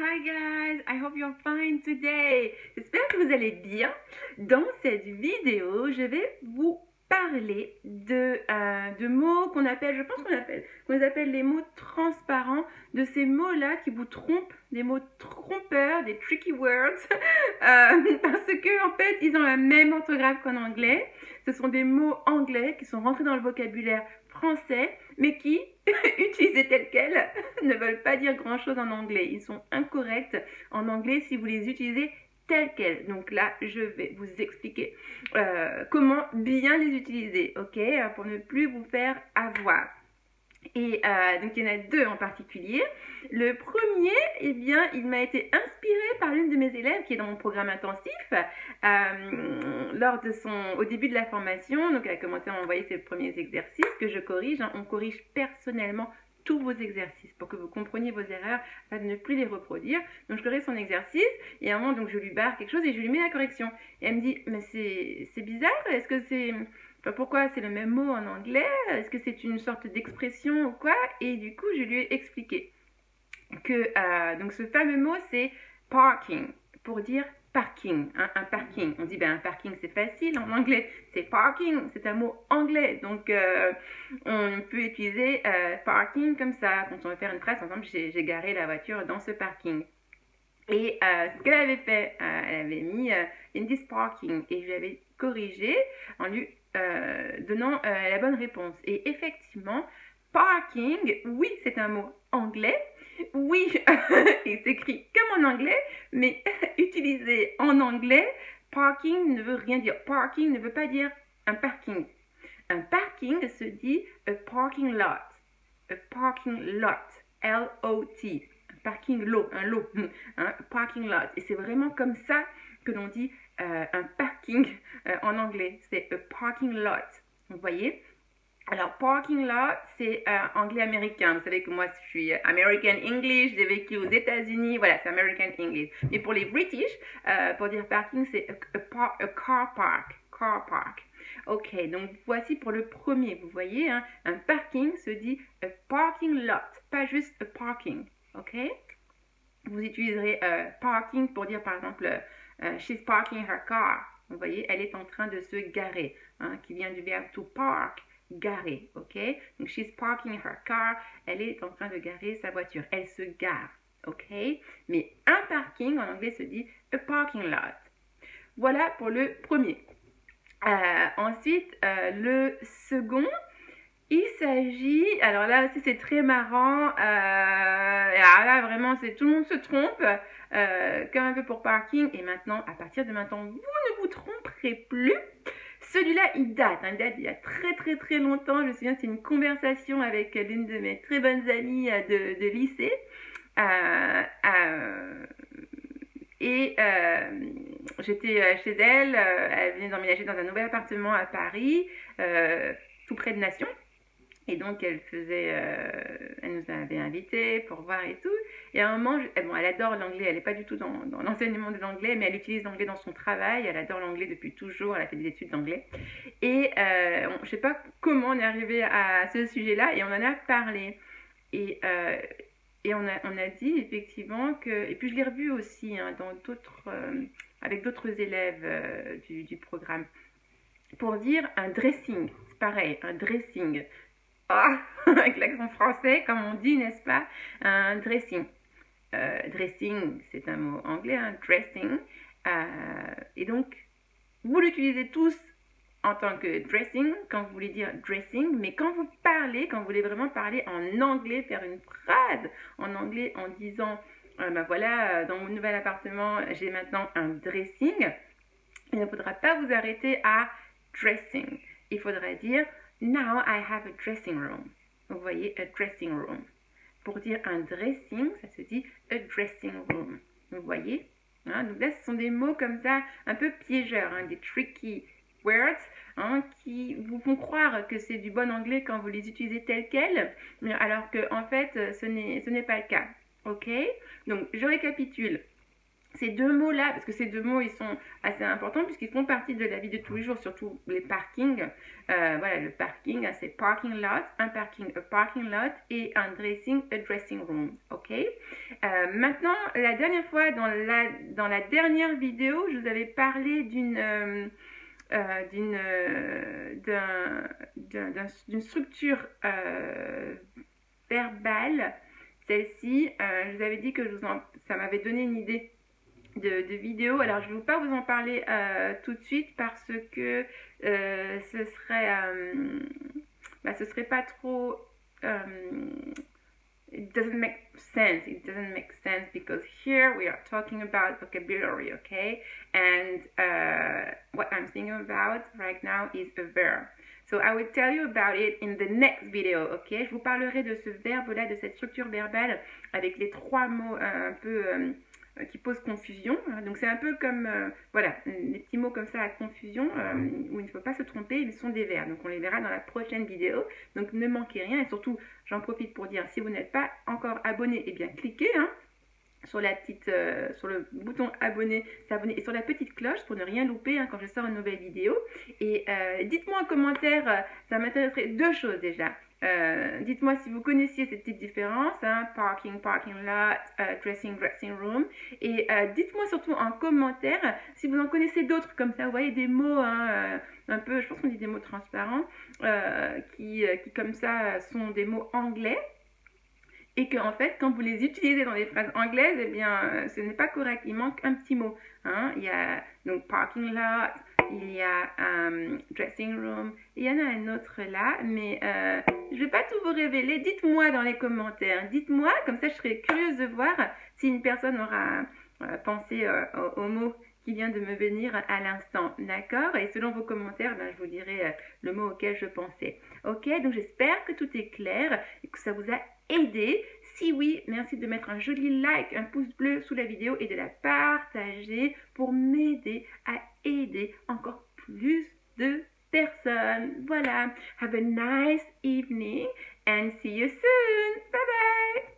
Hi guys, I hope you're fine today. J'espère que vous allez bien. Dans cette vidéo, je vais vous parler de, euh, de mots qu'on appelle, je pense qu'on appelle, qu'on appelle les mots transparents, de ces mots-là qui vous trompent, des mots trompeurs, des tricky words, euh, parce que en fait, ils ont la même orthographe qu'en anglais. Ce sont des mots anglais qui sont rentrés dans le vocabulaire français, mais qui, utilisés tels quels, ne veulent pas dire grand-chose en anglais. Ils sont incorrects en anglais si vous les utilisez tels quels. Donc là, je vais vous expliquer euh, comment bien les utiliser, ok Pour ne plus vous faire avoir. Et euh, donc il y en a deux en particulier. Le premier, eh bien, il m'a été inspiré par l'une de mes élèves qui est dans mon programme intensif euh, lors de son, au début de la formation. Donc elle a commencé à m'envoyer ses premiers exercices que je corrige. Hein. On corrige personnellement tous vos exercices pour que vous compreniez vos erreurs afin de ne plus les reproduire. Donc je corrige son exercice et à un moment donc je lui barre quelque chose et je lui mets la correction. Et elle me dit mais c'est bizarre, est-ce que c'est pourquoi c'est le même mot en anglais Est-ce que c'est une sorte d'expression ou quoi Et du coup, je lui ai expliqué que euh, donc ce fameux mot, c'est parking, pour dire parking, hein, un parking. On dit ben un parking c'est facile en anglais, c'est parking, c'est un mot anglais. Donc euh, on peut utiliser euh, parking comme ça quand on veut faire une phrase. Par exemple, j'ai garé la voiture dans ce parking. Et ce qu'elle avait fait, elle avait mis in this parking et je lui avais corrigé en lui euh, donnant euh, la bonne réponse. Et effectivement, parking, oui, c'est un mot anglais. Oui, il s'écrit comme en anglais, mais utilisé en anglais, parking ne veut rien dire. Parking ne veut pas dire un parking. Un parking se dit a parking lot. A parking lot. L-O-T. Parking lot, un lot. Un parking lot. Et c'est vraiment comme ça que l'on dit euh, un parking euh, en anglais. C'est a parking lot. Vous voyez? Alors, parking lot, c'est euh, anglais américain. Vous savez que moi, je suis American English, j'ai vécu aux États-Unis. Voilà, c'est American English. Mais pour les British, pour dire parking, c'est a, car park. Car park. Ok, donc voici pour le premier. Vous voyez, hein, un parking se dit a parking lot, pas juste a parking. Ok? Vous utiliserez parking pour dire par exemple euh, she's parking her car. Vous voyez, elle est en train de se garer, hein, qui vient du verbe to park, garer, ok? Donc, she's parking her car, elle est en train de garer sa voiture, elle se gare, ok? Mais un parking en anglais se dit a parking lot. Voilà pour le premier. Euh, ensuite, euh, le second, il s'agit, alors là aussi c'est très marrant, euh, là vraiment c'est tout le monde se trompe, euh, comme un peu pour parking, et maintenant, à partir de maintenant, vous ne vous tromperez plus. Celui-là, il date, hein, il date il y a très très très longtemps, je me souviens, c'est une conversation avec l'une de mes très bonnes amies euh, de, lycée. Et j'étais chez elle, elle venait d'emménager dans un nouvel appartement à Paris, tout près de Nation. Et donc, elle faisait, euh, elle nous avait invités pour voir et tout. Et à un moment, elle, bon, elle adore l'anglais. Elle n'est pas du tout dans, dans l'enseignement de l'anglais, mais elle utilise l'anglais dans son travail. Elle adore l'anglais depuis toujours. Elle a fait des études d'anglais. Et euh, je ne sais pas comment on est arrivé à ce sujet-là et on en a parlé. Et, euh, et on, a, on a dit effectivement que, et puis je l'ai revu aussi hein, dans d'autres, avec d'autres élèves du, du programme, pour dire un dressing. C'est pareil, un dressing ah, avec l'accent français, comme on dit, n'est-ce pas? Un dressing. Euh, dressing, c'est un mot anglais, un dressing. Euh, et donc, vous l'utilisez tous en tant que dressing, quand vous voulez dire dressing, mais quand vous parlez, quand vous voulez vraiment parler en anglais, faire une phrase en anglais en disant, euh, ben voilà, dans mon nouvel appartement, j'ai maintenant un dressing, il ne faudra pas vous arrêter à dressing. Il faudra dire Now I have a dressing room. Vous voyez, a dressing room. Pour dire un dressing, ça se dit a dressing room. Vous voyez hein? Donc là, ce sont des mots comme ça, un peu piégeurs, hein, des tricky words, hein, qui vous font croire que c'est du bon anglais quand vous les utilisez tels quels, alors que en fait, ce n'est pas le cas. Ok? Donc, je récapitule. Ces deux mots-là, parce que ces deux mots, ils sont assez importants puisqu'ils font partie de la vie de tous les jours, surtout les parkings. Euh, voilà, le parking, c'est parking lot, un parking, a parking lot, et un dressing, a dressing room, ok? Euh, Maintenant, la dernière fois, dans la, dans la dernière vidéo, je vous avais parlé d'une... Euh, d'une d'une structure verbale. Celle-ci je vous avais dit que ça m'avait donné une idée de, vidéos. Alors, je ne vais pas vous en parler euh, tout de suite parce que euh, ce serait, euh, bah, ce serait pas trop. it doesn't make sense. It doesn't make sense because here we are talking about vocabulary, okay? And uh, what I'm thinking about right now is a verb. So I will tell you about it in the next video, ok? Je vous parlerai de ce verbe-là, de cette structure verbale avec les trois mots un peu euh, qui pose confusion. Hein. Donc c'est un peu comme, euh, voilà, des petits mots comme ça à confusion euh, où il ne faut pas se tromper, ils sont des verbes. Donc on les verra dans la prochaine vidéo. Donc ne manquez rien et surtout, j'en profite pour dire, si vous n'êtes pas encore abonné, eh bien cliquez hein, sur la petite, sur le bouton abonner, s'abonner et sur la petite cloche pour ne rien louper hein, quand je sors une nouvelle vidéo. Et dites-moi en commentaire, ça m'intéresserait deux choses déjà. Euh, dites-moi si vous connaissiez cette petite différence, hein, parking, parking lot, euh, dressing, dressing room. Et euh, dites-moi surtout en commentaire si vous en connaissez d'autres comme ça. Vous voyez des mots hein, un peu, je pense qu'on dit des mots transparents, qui, qui comme ça sont des mots anglais. Et que en fait, quand vous les utilisez dans des phrases anglaises, eh bien, ce n'est pas correct. Il manque un petit mot. Hein. Il y a donc parking lot, il y a un dressing room, il y en a un autre là, mais euh, je ne vais pas tout vous révéler. Dites-moi dans les commentaires, dites-moi, comme ça je serai curieuse de voir si une personne aura euh, pensé euh, au, mot qui vient de me venir à l'instant, d'accord? Et selon vos commentaires, ben, je vous dirai le mot auquel je pensais. Ok, donc j'espère que tout est clair et que ça vous a aidé. Si oui, merci de mettre un joli like, un pouce bleu sous la vidéo et de la partager pour m'aider à aider encore plus de personnes. Voilà. Have a nice evening and see you soon. Bye bye.